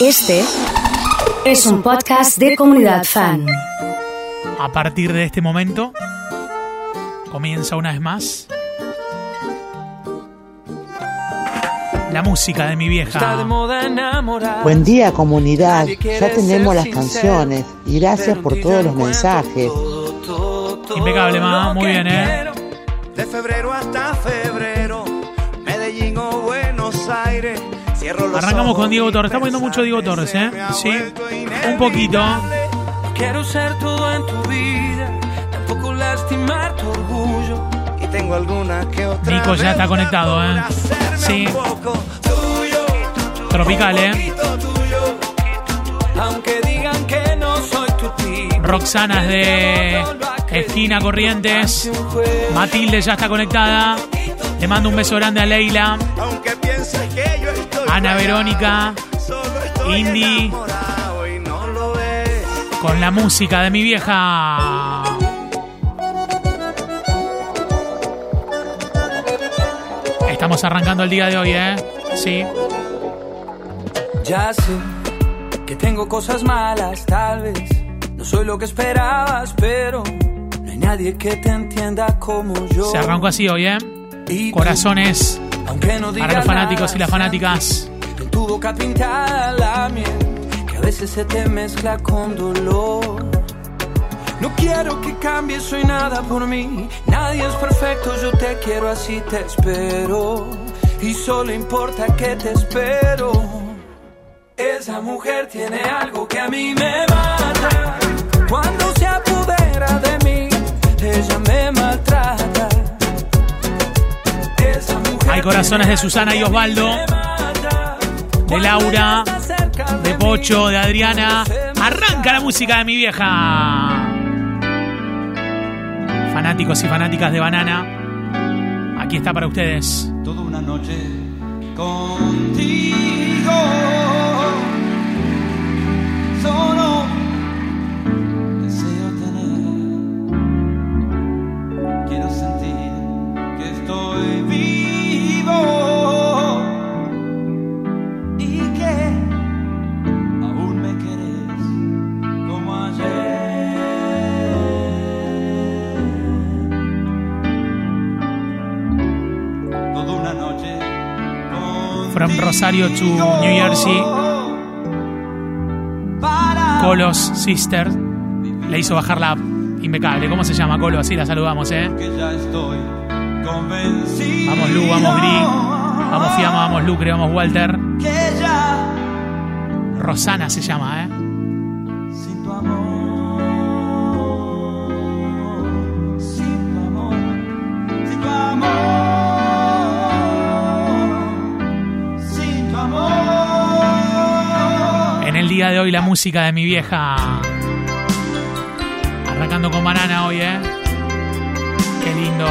Este es un podcast de comunidad fan. A partir de este momento, comienza una vez más la música de mi vieja. Buen día comunidad, ya tenemos las canciones y gracias por todos los mensajes. Impecable, mamá, muy bien, ¿eh? De febrero hasta febrero, Arrancamos con Diego Torres. Estamos viendo mucho Diego Torres, ¿eh? Sí, un poquito. inevitable. Quiero ser todo en tu vida, tampoco lastimar tu orgullo. Y tengo alguna que otra. Nico ya está conectado, ¿eh? Sí. un poco tuyo, Tropical, ¿eh? Aunque digan que no soy tu tipo. Roxanas de Esquina Corrientes. Matilde ya está conectada. Le mando un beso grande a Leila. Aunque pienses que yo Ana Verónica. Indy. Con la música de mi vieja. Estamos arrancando el día de hoy, ¿eh? Sí. Ya sé que tengo cosas malas, tal vez no soy lo que esperabas, pero no hay nadie que te entienda como yo. Se arrancó así hoy, ¿eh? Corazones para los fanáticos y las fanáticas. Tu boca pintada la miel, que a veces se te mezcla con dolor. No quiero que cambies, soy nada por mí. Nadie es perfecto, yo te quiero así, te espero. Y solo importa que te espero. Esa mujer tiene algo que a mí me mata. Cuando se apodera de mí, ella me maltrata. Hay corazones de Susana y Osvaldo, de Laura, de Pocho, de Adriana. Arranca la música de mi vieja. Fanáticos y fanáticas de Banana. Aquí está para ustedes. toda una noche contigo. From Rosario to New Jersey. Colos Sister. Le hizo bajar la impecable. ¿Cómo se llama Colo? Así la saludamos, ¿eh? Vamos Lu, vamos Gri. Vamos Fiamma, vamos Lucre, vamos Walter. Rosana se llama, ¿eh? De hoy la música de mi vieja. Arrancando con banana hoy, ¿eh? Qué lindo.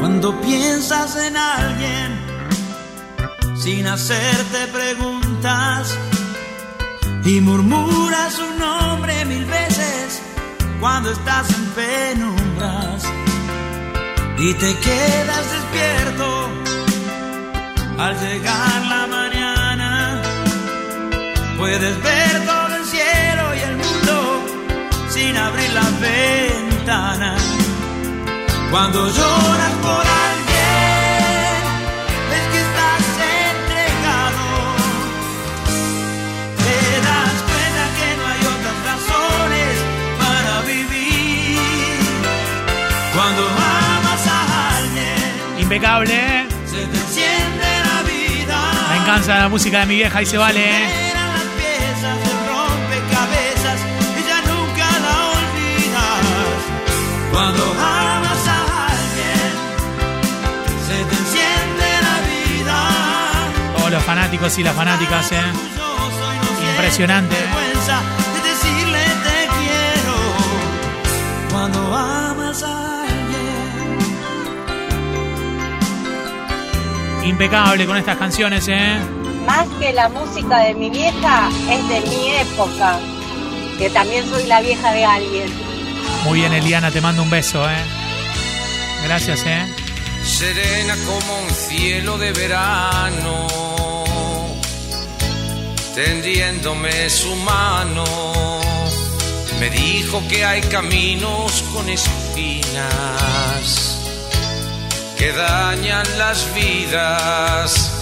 Cuando piensas en alguien sin hacerte preguntas y murmuras su nombre mil veces cuando estás en penumbras y te quedas despierto al llegar la mañana. Puedes ver todo el cielo y el mundo sin abrir la ventana. Cuando lloras por alguien, Impecable, ¿eh? se te enciende la vida. Me encanta la música de mi vieja y se vale, ¿eh? Cuando amas a alguien, se te enciende la vida. Todos los fanáticos y las fanáticas, ¿eh? Impresionante, ¿eh? Cuando Impecable con estas canciones, ¿eh? Más que la música de mi vieja, es de mi época, que también soy la vieja de alguien. Muy bien, Eliana, te mando un beso, ¿eh? Gracias, ¿eh? serena como un cielo de verano, tendiéndome su mano. Me dijo que hay caminos con espinas que dañan las vidas,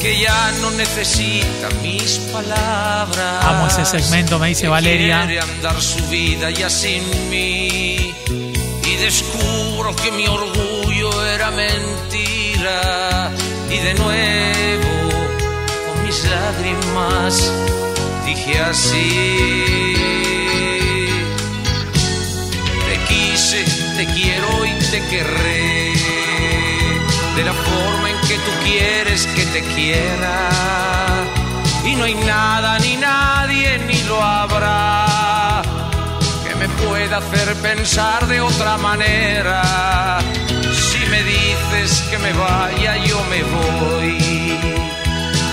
que ya no necesita mis palabras. Amo ese segmento, me dice Valeria. Quiere andar su vida ya sin mí y descubro que mi orgullo era mentira y de nuevo con mis lágrimas dije así te quise, te quiero y te querré de la forma en que tú quieres que te quiera y no hay nada ni nadie ni lo habrá que me pueda hacer pensar de otra manera. Si me dices que me vaya, yo me voy.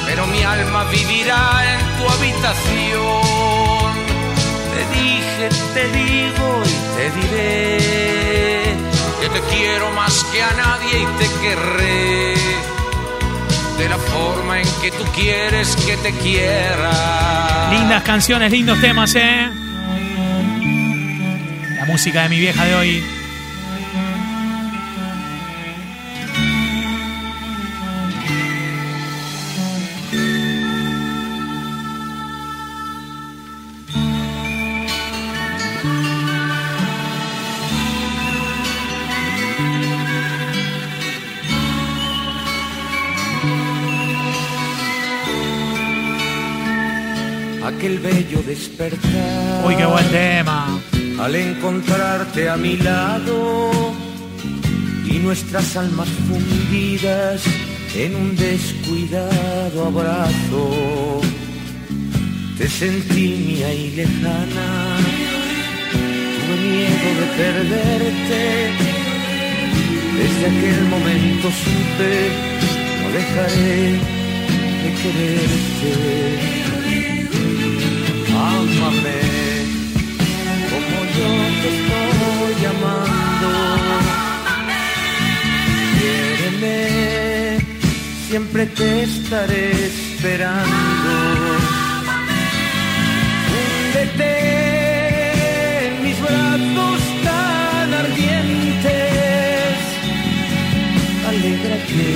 Pero mi alma vivirá en tu habitación. Te dije, te digo y te diré que te quiero más que a nadie y te querré. De la forma en que tú quieres que te quiera. Lindas canciones, lindos temas, ¿eh? La música de mi vieja de hoy. Despertar. Uy, qué buen tema. al encontrarte a mi lado y nuestras almas fundidas en un descuidado abrazo. Te sentí mía y lejana, tuve miedo de perderte. Desde aquel momento supe, no dejaré de quererte. Siempre te estaré esperando. Húndete en mis brazos tan ardientes. Alégrate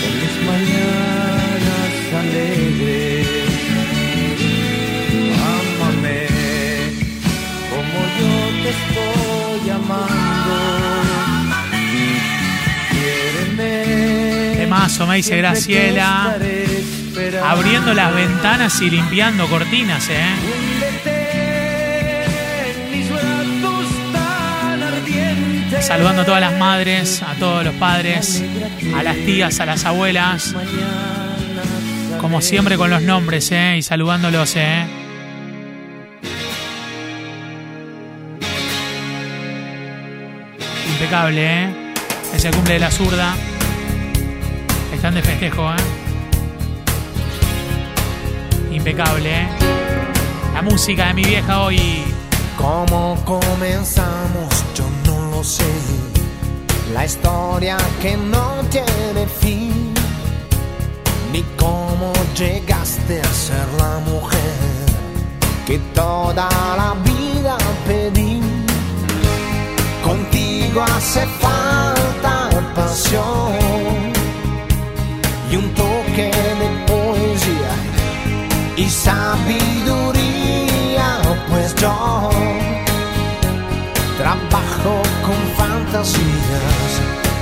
con mis mañanas alegres. Ámame como yo te estoy amando. Temazo, me dice Graciela. Abriendo las ventanas y limpiando cortinas, ¿eh? Saludando a todas las madres, a todos los padres, a las tías, a las abuelas. Como siempre con los nombres, ¿eh? Y saludándolos, ¿eh? Impecable, ¿eh? Es el cumple de la zurda. Están de festejo, ¿eh? Impecable, ¿eh? La música de mi vieja hoy. ¿Cómo comenzamos? Yo no lo sé. La historia que no tiene fin. Ni cómo llegaste a ser la mujer que toda la vida pedí. Contigo hace falta pasión toque de poesía y sabiduría, pues yo trabajo con fantasías.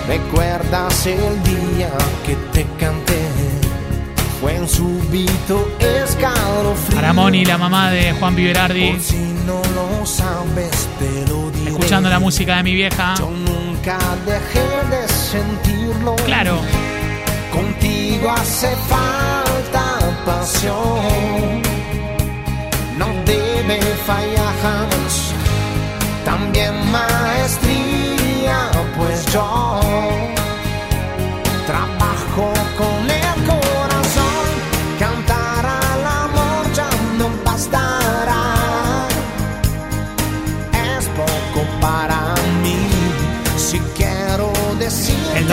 ¿Recuerdas el día que te canté? Fue un súbito escalofrío. Para Moni, la mamá de Juan Viverardi. Por si no lo sabes, te lo diré. Escuchando la música de mi vieja. Yo nunca dejé de sentirlo. Claro. Contigo hace falta pasión. No debe fallar jamás. También maestría, pues yo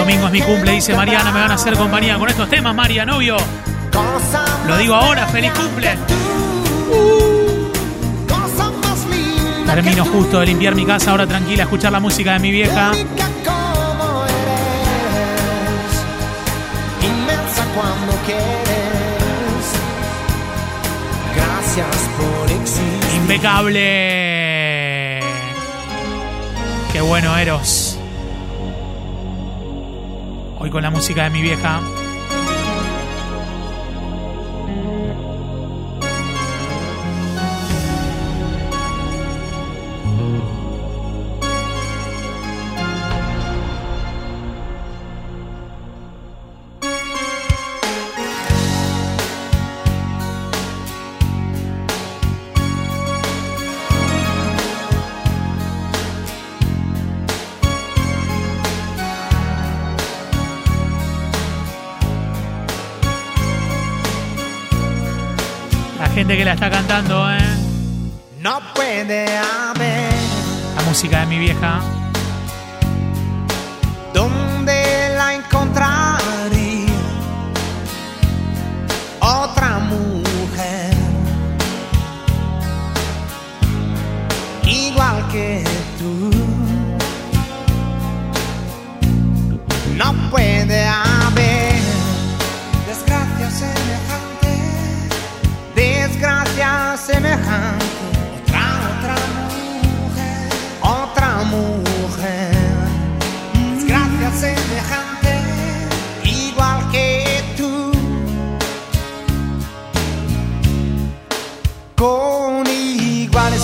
domingo es mi cumple, dice Mariana. Me van a hacer compañía con estos temas, María, novio. Lo digo ahora, feliz cumple. Termino justo de limpiar mi casa, ahora tranquila, escuchar la música de mi vieja. Inmensa cuando quieres. Gracias por existir. Impecable. Qué bueno, Eros. Con la música de mi vieja. Gente que la está cantando, ¿eh? No puede haber La música de mi vieja.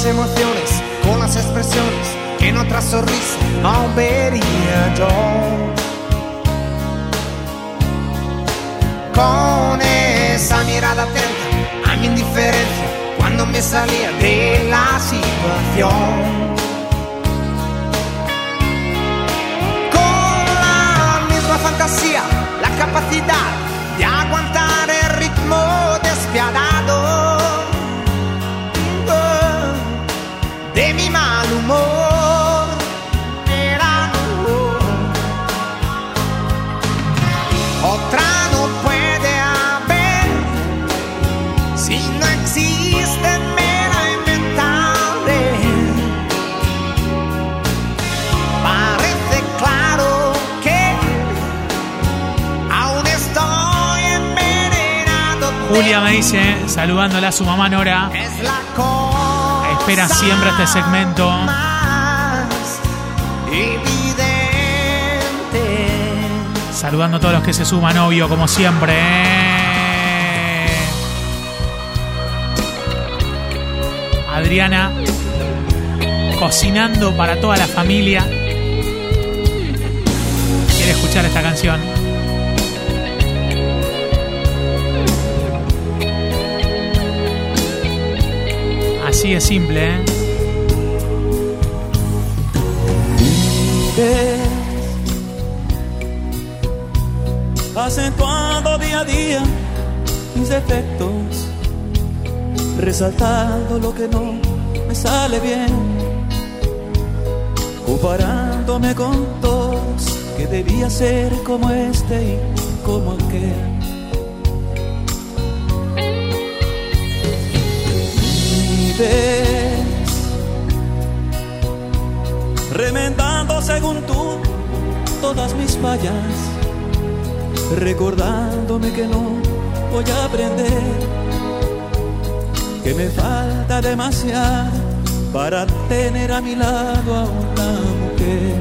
Emociones, con las expresiones que en otra sonrisa no vería yo. con esa mirada atenta a mi indiferencia cuando me salía de la situación. Con la misma fantasía, la capacidad de aguantar Julia me dice, saludándola a su mamá Nora. Espera siempre este segmento. Saludando a todos los que se suman, obvio, como siempre. ¿eh? Adriana, cocinando para toda la familia. Quiere escuchar esta canción. Así es simple, ¿eh? acentuando día a día mis defectos, resaltando lo que no me sale bien, comparándome con todos que debía ser como este y como aquel. Remendando según tú todas mis fallas recordándome que no voy a aprender, que me falta demasiado para tener a mi lado a una mujer.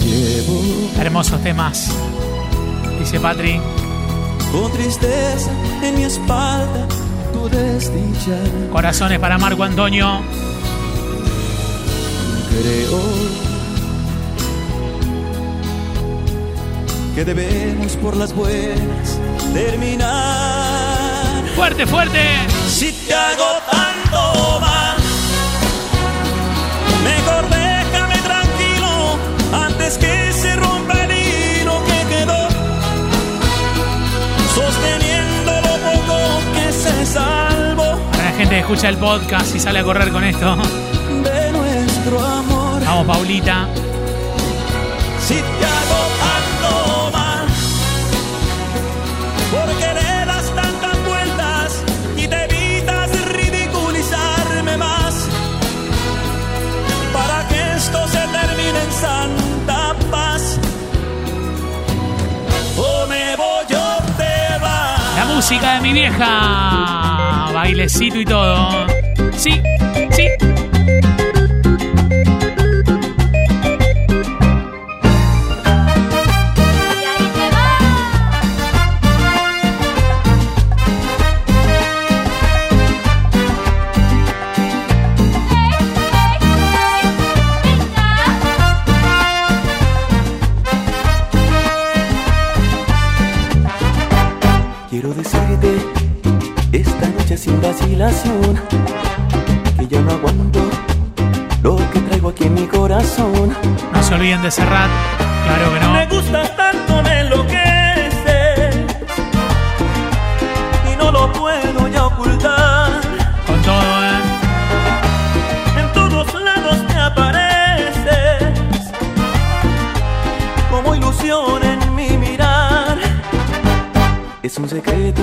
Llevo Hermosos temas. Dice Patri. Con tristeza en mi espalda tu desdicha. Corazones para Marco Antonio. Creo que debemos por las buenas terminar. Fuerte, fuerte. Si te escucha el podcast y sale a correr con esto. De nuestro amor. Vamos, Paulita. Si te hago tanto mal, porque le das tantas vueltas y te evitas ridiculizarme más, para que esto se termine en santa paz. O me voy o te vas. La música de mi vieja. Bailecito y todo. Sí, sí. Quiero decirte esta noche sin vacilación que ya no aguanto lo que traigo aquí en mi corazón. No se olviden de cerrar. Claro que Me no. gusta tanto, me enloqueces y no lo puedo ya ocultar. Con todo, ¿eh? En todos lados te apareces como ilusión en mi mirar. Es un secreto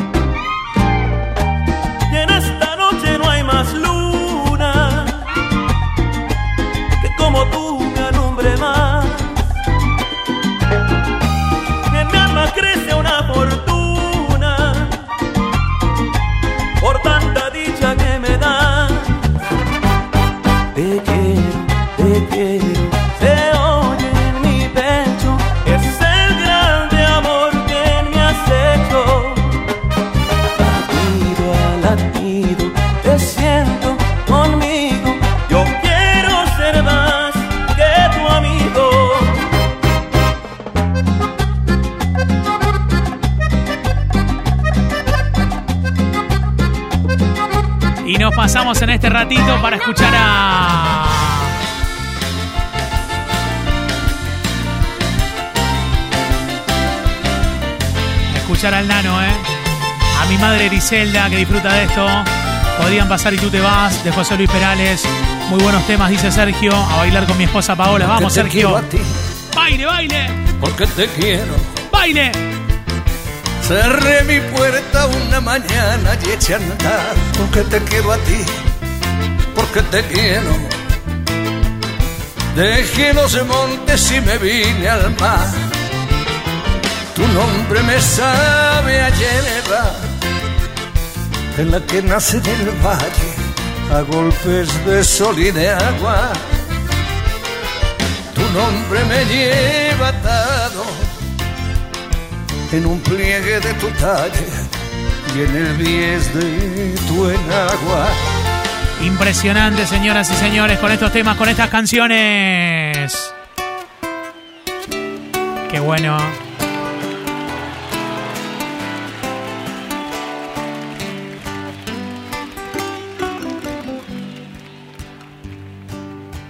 Este ratito para escuchar a. Escuchar al nano, ¿eh? A mi madre Griselda, que disfruta de esto. Podrían pasar y tú te vas, de José Luis Perales. Muy buenos temas, dice Sergio. A bailar con mi esposa Paola. Vamos, Porque Sergio. a ti, Baile, baile, porque te quiero. baile. Cerré mi puerta una mañana y eché a andar porque te quiero a ti, porque te quiero. Dejé los montes y me vine al mar. Tu nombre me sabe a hierba, en la que nace del valle a golpes de sol y de agua. Tu nombre me lleva atado en un pliegue de tu talle y en el bies de tu enagua. Impresionante, señoras y señores, con estos temas, con estas canciones. Qué bueno.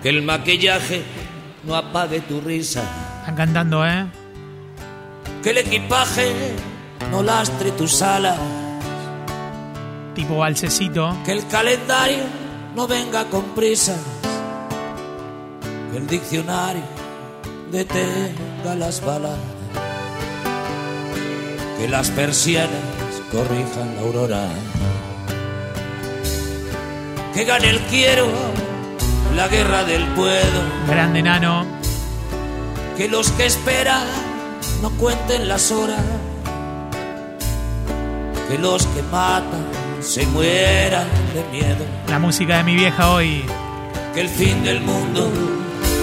Que el maquillaje no apague tu risa. Están cantando, ¿eh? Que el equipaje no lastre tus alas. Tipo balsecito. Que el calendario no venga con prisas. Que el diccionario detenga las balas. Que las persianas corrijan la aurora. Que gane el quiero la guerra del puedo. Grande nano. Que los que esperan no cuenten las horas. Que los que matan se mueran de miedo. La música de mi vieja hoy. Que el fin del mundo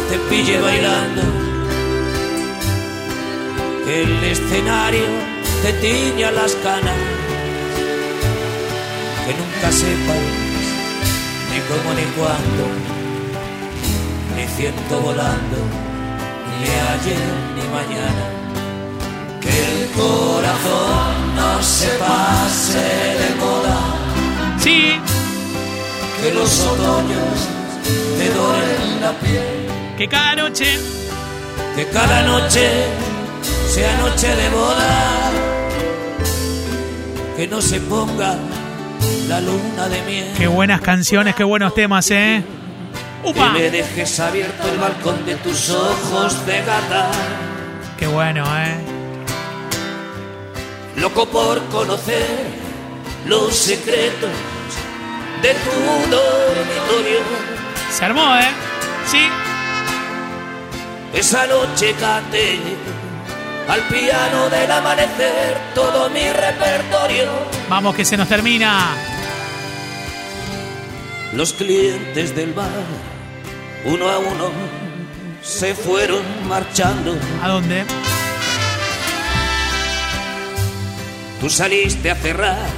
te pille bailando. Que el escenario te tiña las canas. Que nunca sepas ni cómo ni cuándo. Ni ciento volando, ni ayer ni mañana. Que el corazón no se pase de moda. Sí. Que los otoños te doren la piel. Que cada noche. Que cada noche sea noche de boda, que no se ponga la luna de miel. Qué buenas canciones, qué buenos temas, ¿eh? Que me dejes abierto el balcón de tus ojos de gata. Qué bueno, ¿eh? Loco por conocer los secretos de tu dormitorio. Se armó, ¿eh? Sí. Esa noche canté al piano del amanecer todo mi repertorio. Vamos que se nos termina. Los clientes del bar, uno a uno, se fueron marchando. ¿A dónde? Tú saliste a cerrar.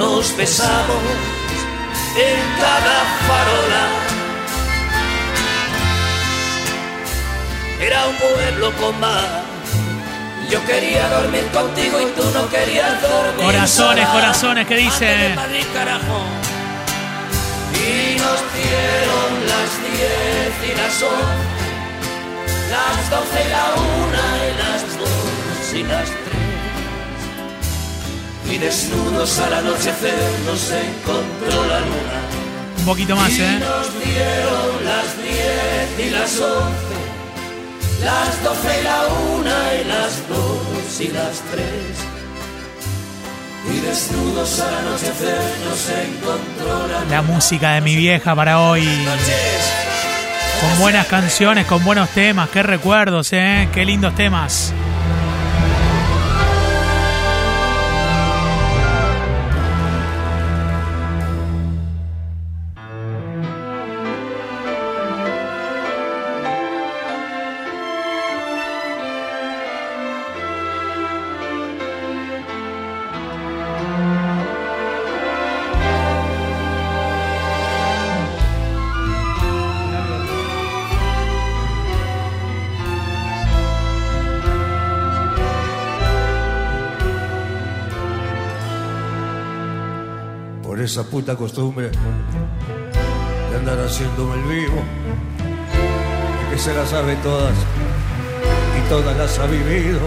nos besamos en cada farola. Era un pueblo con mar. Yo quería dormir contigo y tú no querías dormir. Corazones, sola. corazones, ¿qué dice? Madrid, carajo. Y nos dieron las diez y las once, las doce y la una y las dos y las tres. Y desnudos al anochecer nos encontró la luna. Un poquito más, Y ¿eh? nos dieron las diez y las once, las doce y la una y las dos y las tres. Y desnudos al anochecer nos encontró la La música de mi vieja para hoy. Con buenas canciones, con buenos temas. Qué recuerdos, ¿eh? Qué lindos temas. Esa puta costumbre de andar haciéndome el vivo, el que se las sabe todas y todas las ha vivido,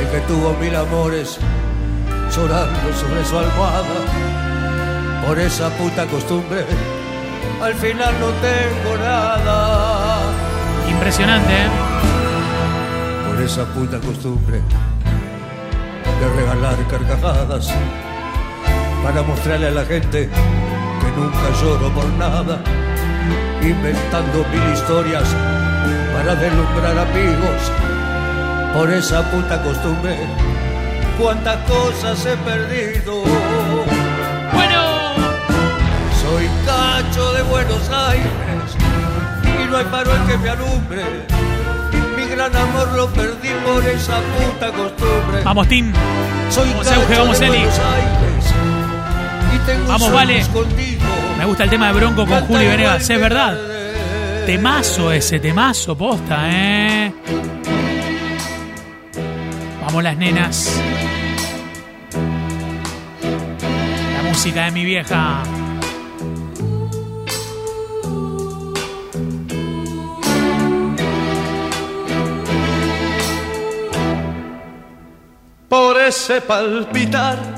el que tuvo mil amores llorando sobre su almohada. Por esa puta costumbre, al final no tengo nada. Impresionante, ¿eh? por esa puta costumbre de regalar carcajadas para mostrarle a la gente que nunca lloro por nada, inventando mil historias para deslumbrar amigos. Por esa puta costumbre, cuántas cosas he perdido. Bueno, Soy cacho de Buenos Aires y no hay farol que me alumbre. Mi gran amor lo perdí por esa puta costumbre. vamos, Tim. Soy Vamos, cacho Euge, vamos, de Eli. Buenos Aires Vamos, Vale. Me gusta el tema de Bronco con igual Venegas, es verdad. Temazo ese, temazo, posta, ¿eh? Vamos las nenas. La música de mi vieja. por ese palpitar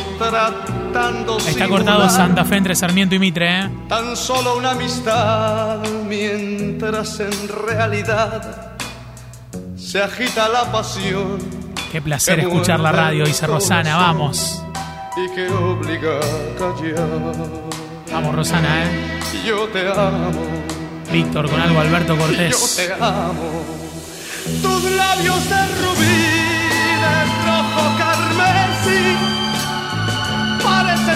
tratando Está cortado Santa Fe entre Sarmiento y Mitre, ¿eh? Tan solo una amistad, mientras en realidad se agita la pasión. Qué placer escuchar la radio, dice Rosana, vamos. Y que obliga a callar. Vamos, Rosana, ¿eh? Yo te amo. Víctor con algo Alberto Cortés. Yo te amo. Tus labios de rubí, de rojo carmesí,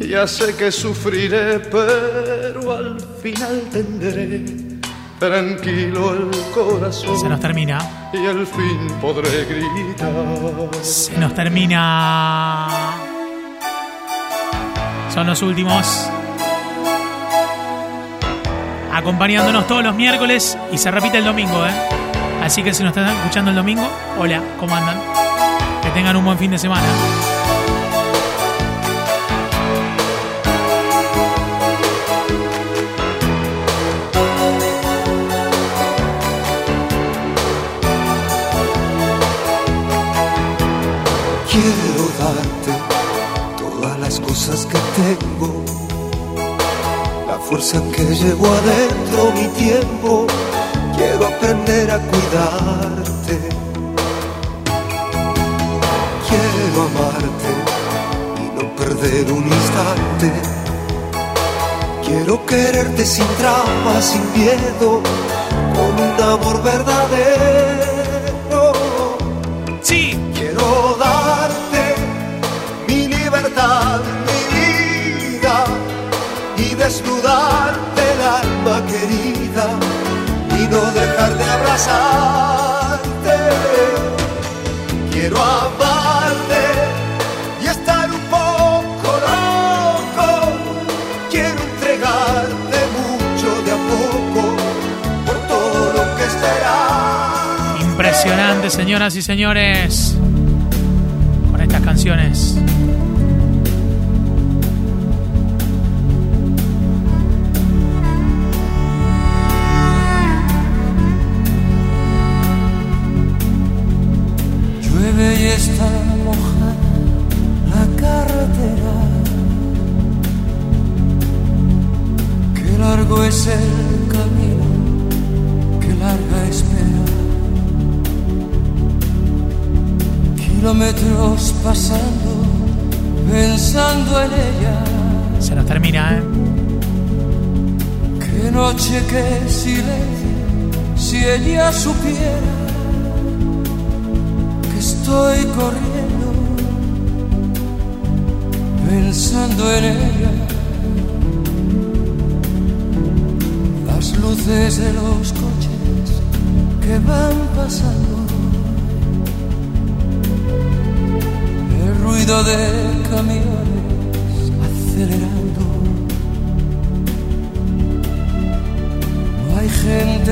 Ya sé que sufriré, pero al final tendré tranquilo el corazón. Se nos termina. Y al fin podré gritar. Se nos termina. Son los últimos acompañándonos todos los miércoles y se repite el domingo, ¿eh? Así que si nos están escuchando el domingo, hola, ¿cómo andan? Que tengan un buen fin de semana. Quiero darte todas las cosas que tengo fuerza que llevo adentro mi tiempo, quiero aprender a cuidarte. Quiero amarte y no perder un instante. Quiero quererte sin trama, sin miedo, con un amor verdadero. Desnudarte el alma querida y no dejar de abrazarte. Quiero amarte y estar un poco loco. Quiero entregarte mucho de a poco por todo lo que esperas. Impresionante, señoras y señores, con estas canciones.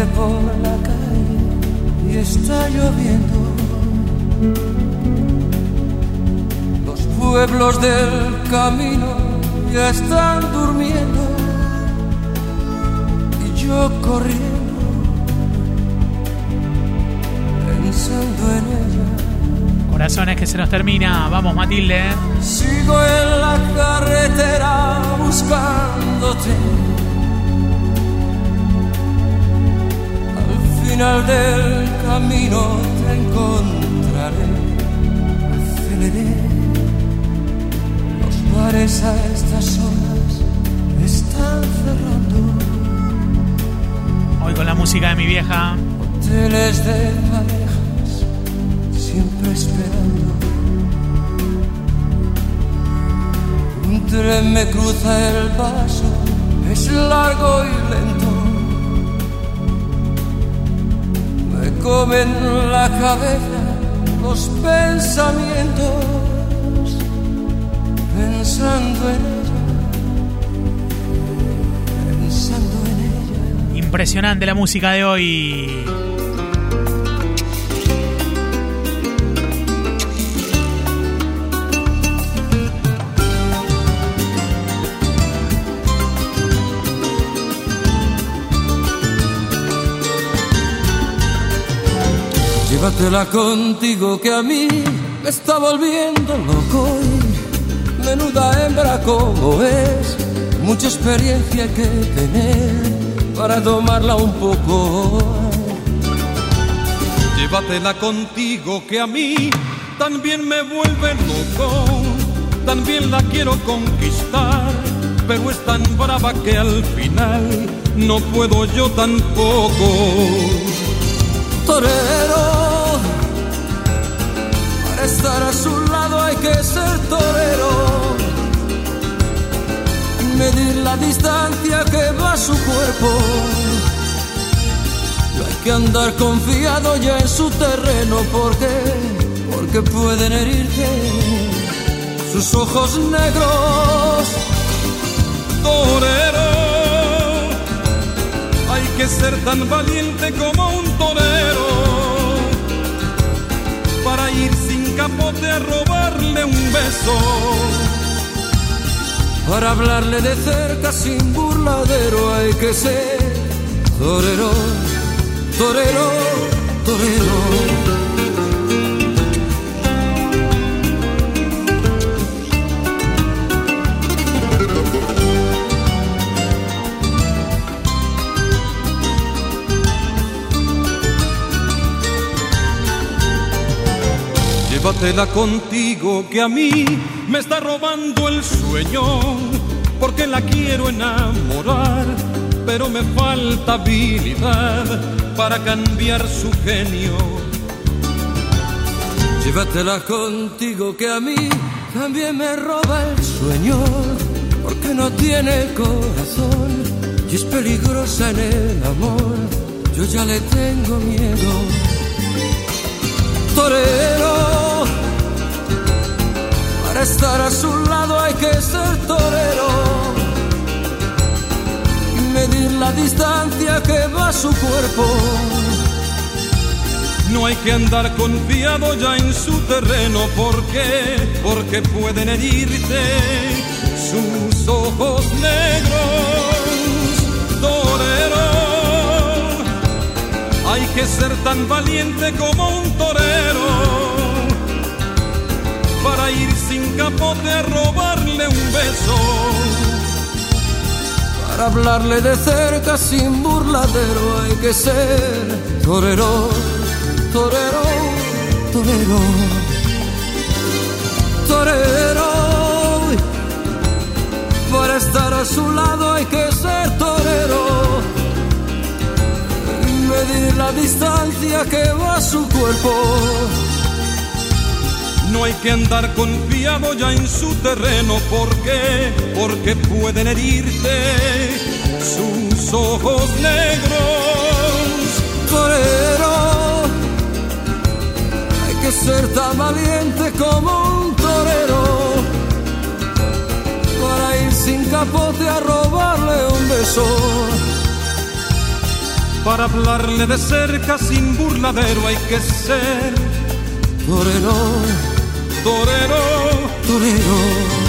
Por la calle y está lloviendo. Los pueblos del camino ya están durmiendo y yo corriendo, pensando en ella. Corazones que se nos termina, vamos Matilde. Sigo en la carretera buscándote. Final del camino te encontré aceleré. Los bares a estas horas están cerrando. Hoy con la música de mi vieja. Hoteles de parejas, siempre esperando. Un tren me cruza el paso, es largo y lento. Comen la cabeza los pensamientos pensando en ella, pensando en ella. Impresionante la música de hoy. Llévatela contigo que a mí me está volviendo loco y menuda hembra como es, mucha experiencia que tener para tomarla un poco. Llévatela contigo que a mí también me vuelve loco, también la quiero conquistar, pero es tan brava que al final no puedo yo tampoco. Torero su lado hay que ser torero. Medir la distancia que va a su cuerpo. No hay que andar confiado ya en su terreno porque, porque pueden herirte sus ojos negros. Torero, hay que ser tan valiente como un torero capote a robarle un beso. Para hablarle de cerca sin burladero hay que ser torero, torero, torero. Llévatela contigo que a mí me está robando el sueño, porque la quiero enamorar, pero me falta habilidad para cambiar su genio. Llévatela contigo que a mí también me roba el sueño, porque no tiene corazón y es peligrosa en el amor. Yo ya le tengo miedo. Torero para estar a su lado hay que ser torero y medir la distancia que va su cuerpo. No hay que andar confiado ya en su terreno porque, porque pueden herirte sus ojos negros, torero. Hay que ser tan valiente como un torero para ir sin capote a robarle un beso. Para hablarle de cerca sin burladero hay que ser torero, torero, torero, torero. Para estar a su lado hay que ser torero. Medir la distancia que va su cuerpo no hay que andar confiado ya en su terreno porque, porque pueden herirte sus ojos negros. Torero, hay que ser tan valiente como un torero para ir sin capote a robarle un beso. Para hablarle de cerca sin burladero hay que ser torero torero, torero